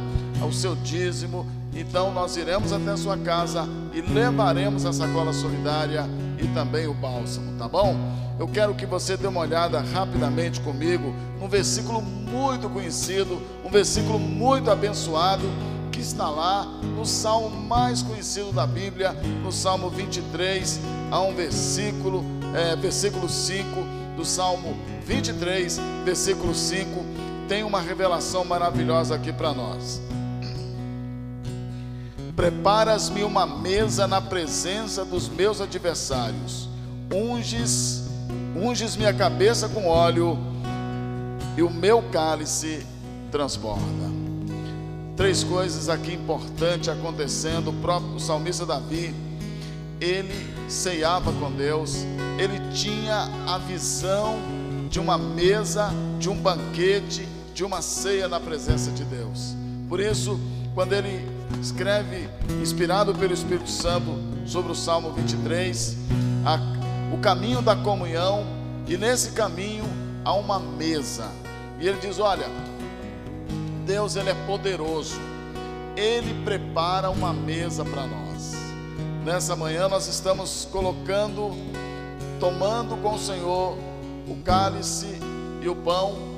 o seu dízimo. Então nós iremos até a sua casa e levaremos a sacola solidária e também o bálsamo, tá bom? Eu quero que você dê uma olhada rapidamente comigo num versículo muito conhecido, um versículo muito abençoado que está lá no salmo mais conhecido da Bíblia, no Salmo 23, há um versículo é, versículo 5 do Salmo 23, versículo 5, tem uma revelação maravilhosa aqui para nós. Preparas-me uma mesa na presença dos meus adversários, unges, unges minha cabeça com óleo e o meu cálice transborda. Três coisas aqui importantes acontecendo. O próprio salmista Davi, ele ceiava com Deus, ele tinha a visão de uma mesa, de um banquete, de uma ceia na presença de Deus. Por isso, quando ele escreve, inspirado pelo Espírito Santo, sobre o Salmo 23, a, o caminho da comunhão, e nesse caminho há uma mesa. E ele diz: Olha, Deus ele é poderoso, ele prepara uma mesa para nós. Nessa manhã nós estamos colocando, tomando com o Senhor o cálice e o pão,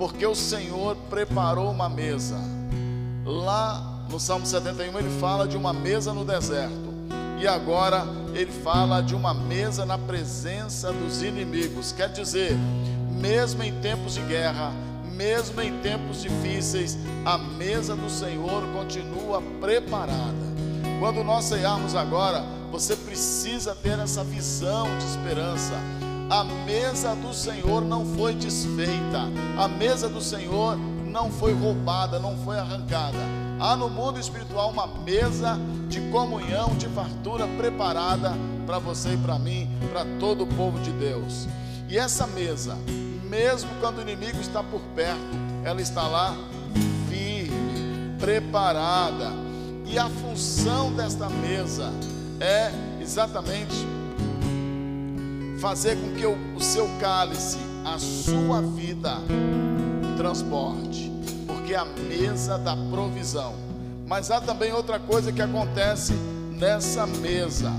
porque o Senhor preparou uma mesa. Lá no Salmo 71 ele fala de uma mesa no deserto. E agora ele fala de uma mesa na presença dos inimigos. Quer dizer, mesmo em tempos de guerra, mesmo em tempos difíceis, a mesa do Senhor continua preparada. Quando nós ceiarmos agora, você precisa ter essa visão de esperança. A mesa do Senhor não foi desfeita, a mesa do Senhor não foi roubada, não foi arrancada. Há no mundo espiritual uma mesa de comunhão, de fartura preparada para você e para mim, para todo o povo de Deus. E essa mesa, mesmo quando o inimigo está por perto, ela está lá firme, preparada e a função desta mesa é exatamente fazer com que o, seu cálice, a sua vida, transporte, porque é a mesa da provisão. Mas há também outra coisa que acontece nessa mesa: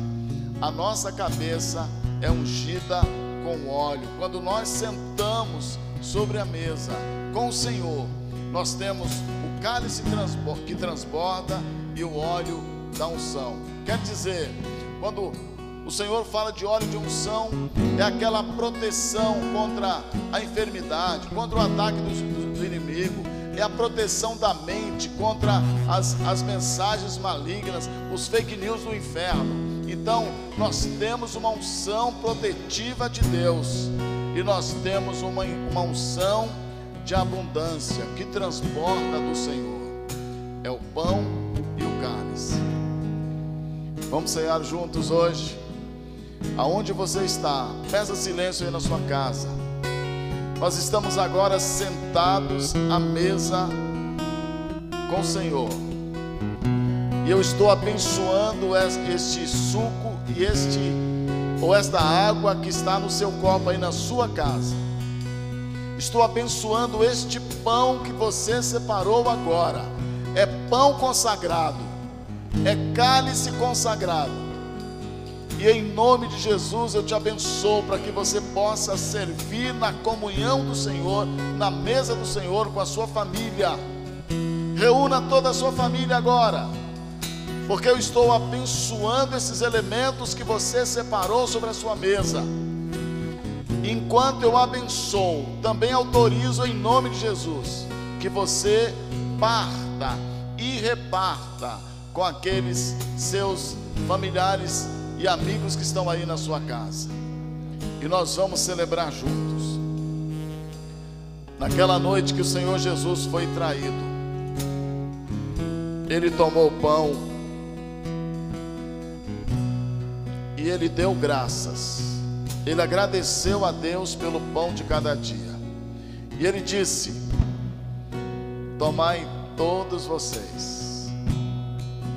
a nossa cabeça é ungida com óleo. Quando nós sentamos sobre a mesa com o Senhor, nós temos o cálice que transborda e o óleo da unção. Quer dizer, quando o Senhor fala de óleo de unção, é aquela proteção contra a enfermidade, contra o ataque do, do inimigo, é a proteção da mente contra as, as mensagens malignas, os fake news do inferno. Então, nós temos uma unção protetiva de Deus e nós temos uma, uma unção de abundância que transborda do Senhor. É o pão e o cálice. Vamos cear juntos hoje. Aonde você está, peça silêncio aí na sua casa. Nós estamos agora sentados à mesa com o Senhor. E eu estou abençoando este suco e este ou esta água que está no seu copo aí na sua casa. Estou abençoando este pão que você separou agora. É pão consagrado, é cálice consagrado. E em nome de Jesus eu te abençoo para que você possa servir na comunhão do Senhor, na mesa do Senhor com a sua família. Reúna toda a sua família agora porque eu estou abençoando esses elementos que você separou sobre a sua mesa. Enquanto eu abençoo, também autorizo em nome de Jesus que você parta e reparta com aqueles seus familiares e amigos que estão aí na sua casa. E nós vamos celebrar juntos. Naquela noite que o Senhor Jesus foi traído, ele tomou o pão e ele deu graças. Ele agradeceu a Deus pelo pão de cada dia. E ele disse: Tomai todos vocês.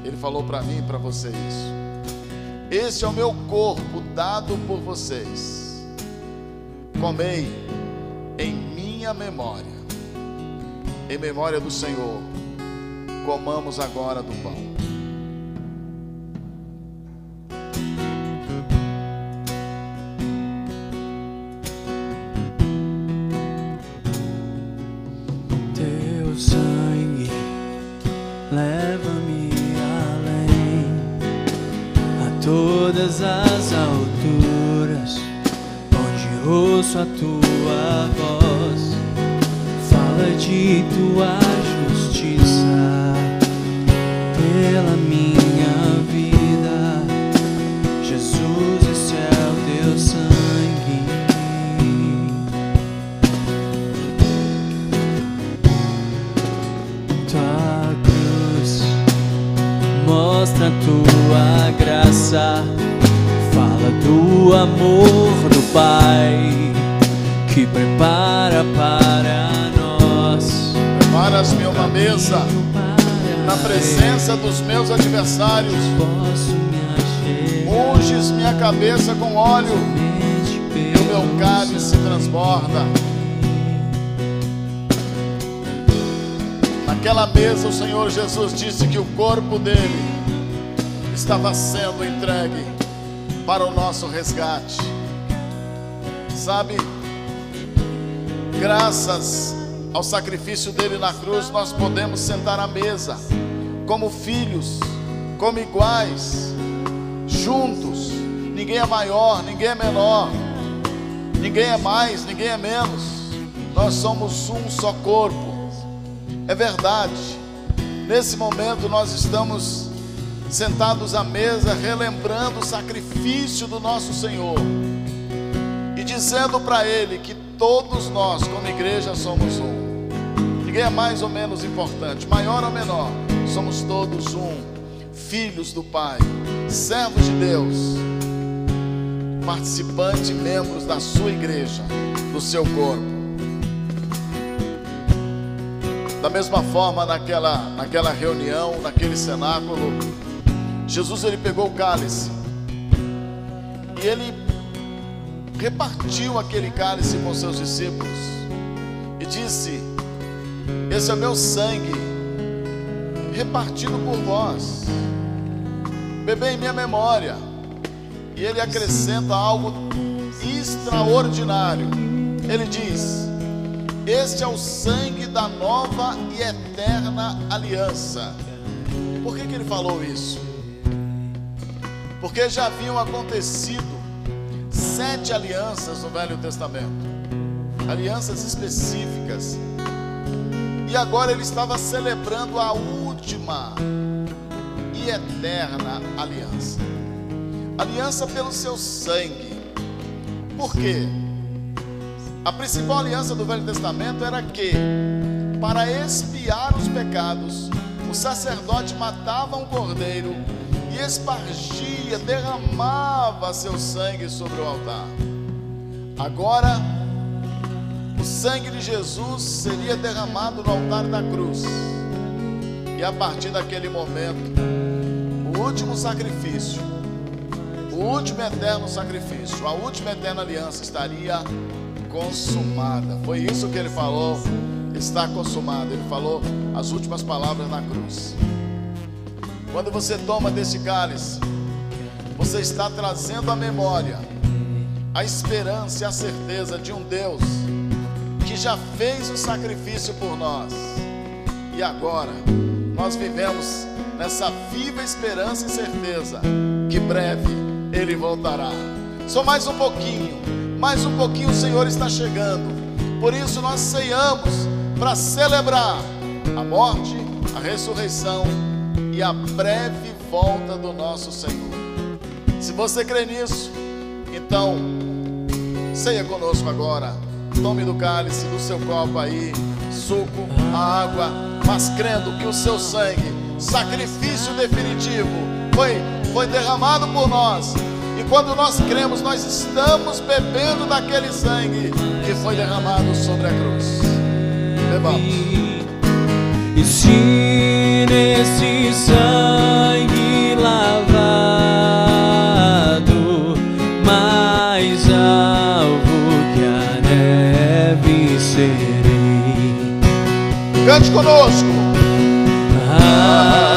Ele falou para mim e para você isso. Este é o meu corpo dado por vocês. Comei em minha memória. Em memória do Senhor. Comamos agora do pão. Tua voz, fala de tua justiça presença dos meus adversários. Unges minha cabeça com óleo e o meu cálice transborda. Naquela mesa, o Senhor Jesus disse que o corpo dele estava sendo entregue para o nosso resgate. Sabe? graças ao sacrifício dele na cruz, nós podemos sentar à mesa, como filhos, como iguais, juntos. Ninguém é maior, ninguém é menor, ninguém é mais, ninguém é menos. Nós somos um só corpo. É verdade. Nesse momento nós estamos sentados à mesa, relembrando o sacrifício do nosso Senhor e dizendo para Ele que Todos nós, como igreja, somos um. Ninguém é mais ou menos importante, maior ou menor. Somos todos um. Filhos do Pai, servos de Deus, participantes membros da sua igreja, do seu corpo. Da mesma forma, naquela, naquela reunião, naquele cenáculo, Jesus ele pegou o cálice e ele repartiu aquele cálice com seus discípulos e disse: Esse é meu sangue, repartido por vós, bebei em minha memória. E ele acrescenta algo extraordinário. Ele diz: Este é o sangue da nova e eterna aliança. Por que, que ele falou isso? Porque já haviam acontecido sete alianças no Velho Testamento, alianças específicas, e agora ele estava celebrando a última e eterna aliança aliança pelo seu sangue. Por quê? A principal aliança do Velho Testamento era que, para expiar os pecados, o sacerdote matava um cordeiro e espargia, derramava seu sangue sobre o altar. Agora, o sangue de Jesus seria derramado no altar da cruz. E a partir daquele momento, o último sacrifício, o último eterno sacrifício, a última eterna aliança estaria consumada. Foi isso que ele falou, está consumado. Ele falou as últimas palavras na cruz. Quando você toma desse cálice, você está trazendo à memória a esperança e a certeza de um Deus que já fez o sacrifício por nós. E agora nós vivemos nessa viva esperança e certeza que breve ele voltará. Só mais um pouquinho, mais um pouquinho o Senhor está chegando. Por isso nós ceiamos para celebrar a morte, a ressurreição e a breve volta do nosso Senhor. Se você crê nisso, então ceia conosco agora. Tome do cálice, do seu copo aí, suco, água, mas crendo que o seu sangue, sacrifício definitivo, foi, foi derramado por nós. E quando nós cremos, nós estamos bebendo daquele sangue que foi derramado sobre a cruz. Bebamos. E se nesse sangue lavado mais alvo que a neve serei. Cante conosco. Ah,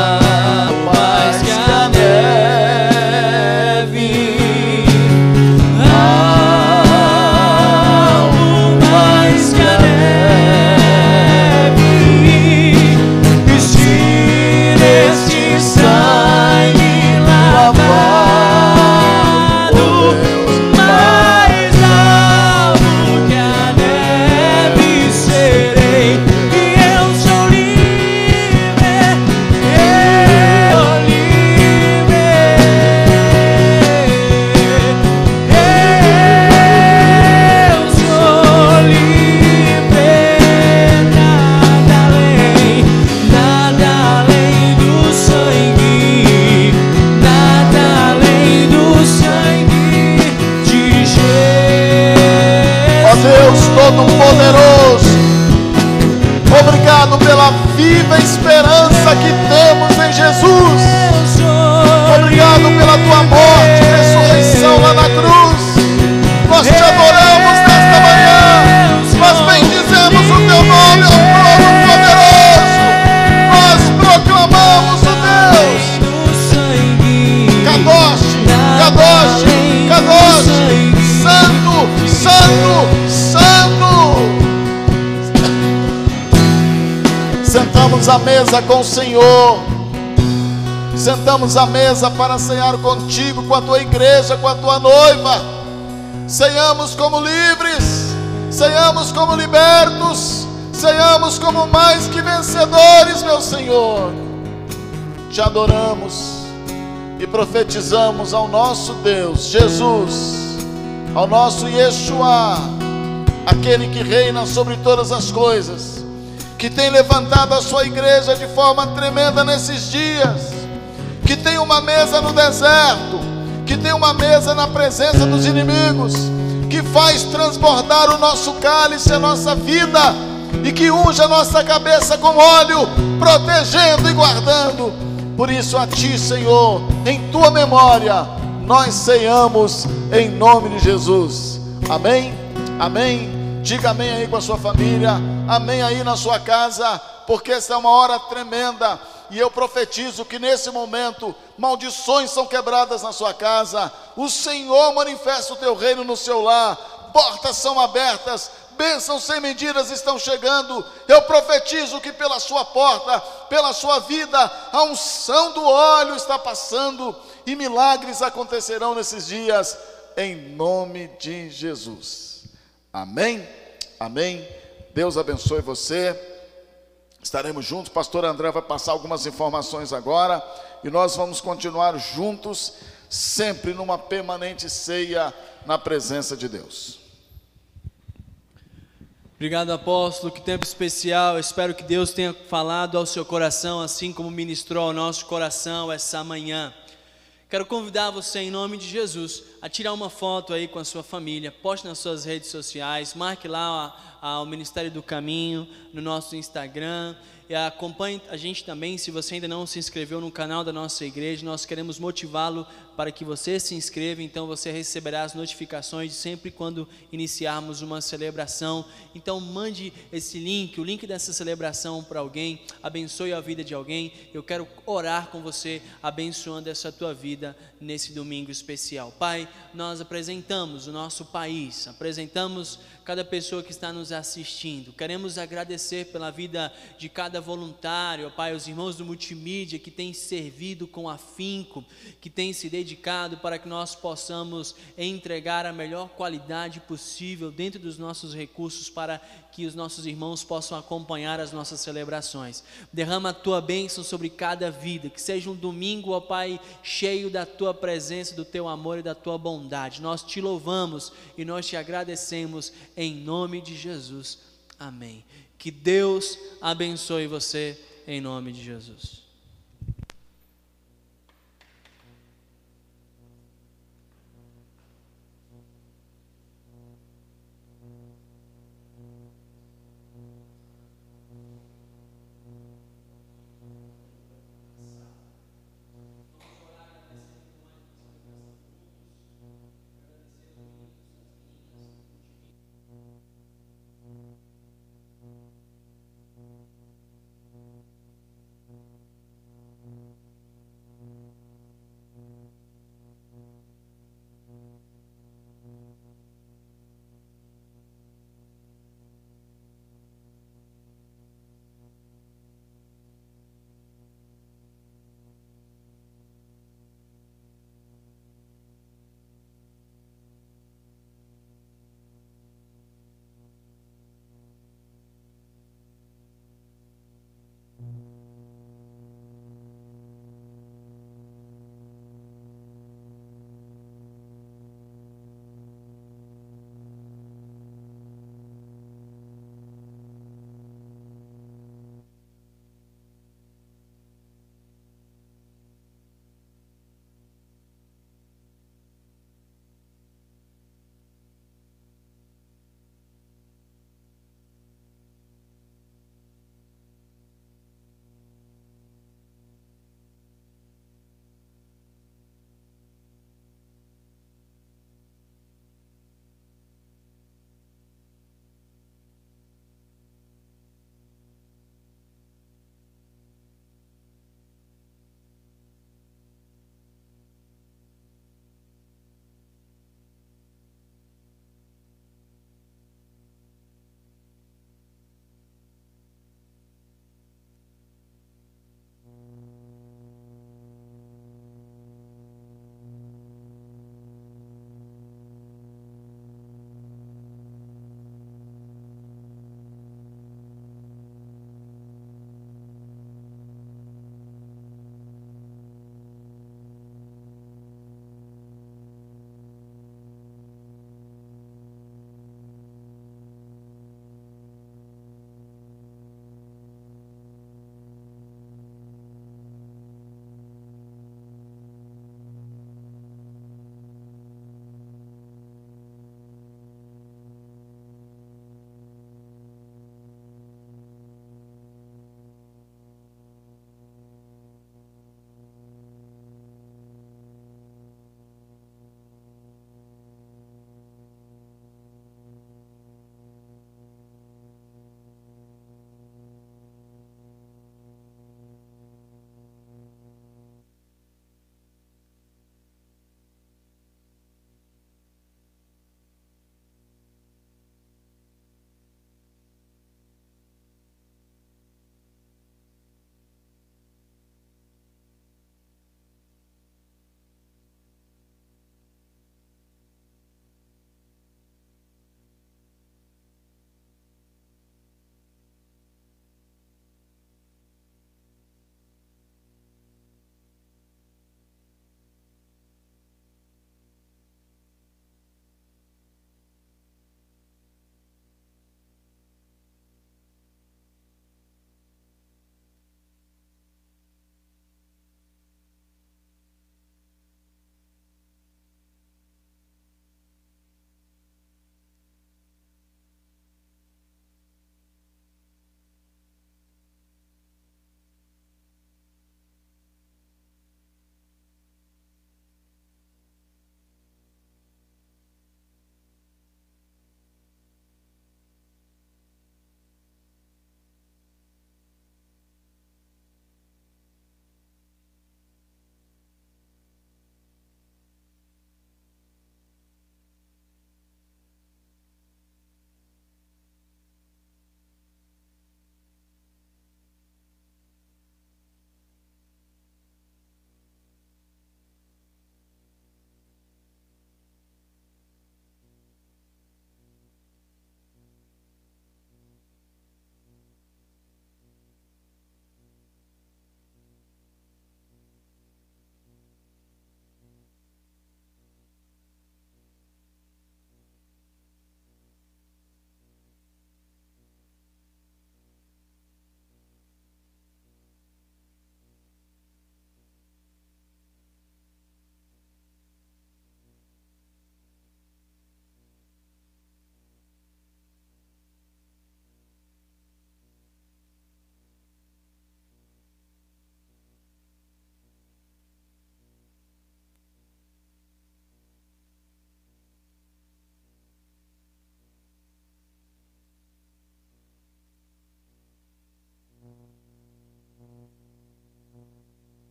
à mesa com o Senhor. Sentamos à mesa para cear contigo, com a tua igreja, com a tua noiva. Ceiamos como livres, ceiamos como libertos, ceiamos como mais que vencedores, meu Senhor. Te adoramos e profetizamos ao nosso Deus, Jesus, ao nosso Yeshua, aquele que reina sobre todas as coisas, que tem levantado a sua igreja de forma tremenda nesses dias, que tem uma mesa no deserto, que tem uma mesa na presença dos inimigos, que faz transbordar o nosso cálice, a nossa vida, e que unge a nossa cabeça com óleo, protegendo e guardando. Por isso, a Ti, Senhor, em Tua memória, nós ceiamos em nome de Jesus. Amém? Amém? Diga amém aí com a sua família, amém aí na sua casa, porque essa é uma hora tremenda. E eu profetizo que nesse momento maldições são quebradas na sua casa, o Senhor manifesta o teu reino no seu lar, portas são abertas, bênçãos sem medidas estão chegando. Eu profetizo que pela sua porta, pela sua vida, a unção do óleo está passando e milagres acontecerão nesses dias, em nome de Jesus. Amém? Amém. Deus abençoe você. Estaremos juntos. Pastor André vai passar algumas informações agora e nós vamos continuar juntos, sempre numa permanente ceia na presença de Deus. Obrigado, apóstolo. Que tempo especial. espero que Deus tenha falado ao seu coração, assim como ministrou ao nosso coração essa manhã. Quero convidar você, em nome de Jesus, a tirar uma foto aí com a sua família. Poste nas suas redes sociais. Marque lá o Ministério do Caminho no nosso Instagram. E acompanhe a gente também, se você ainda não se inscreveu no canal da nossa igreja, nós queremos motivá-lo para que você se inscreva, então você receberá as notificações sempre quando iniciarmos uma celebração. Então mande esse link, o link dessa celebração para alguém, abençoe a vida de alguém. Eu quero orar com você, abençoando essa tua vida nesse domingo especial. Pai, nós apresentamos o nosso país, apresentamos cada pessoa que está nos assistindo. Queremos agradecer pela vida de cada voluntário, Pai, os irmãos do multimídia que têm servido com afinco, que têm se dedicado para que nós possamos entregar a melhor qualidade possível dentro dos nossos recursos para que os nossos irmãos possam acompanhar as nossas celebrações. Derrama a tua bênção sobre cada vida, que seja um domingo, ó Pai, cheio da tua presença, do teu amor e da tua bondade. Nós te louvamos e nós te agradecemos em nome de Jesus. Amém. Que Deus abençoe você em nome de Jesus.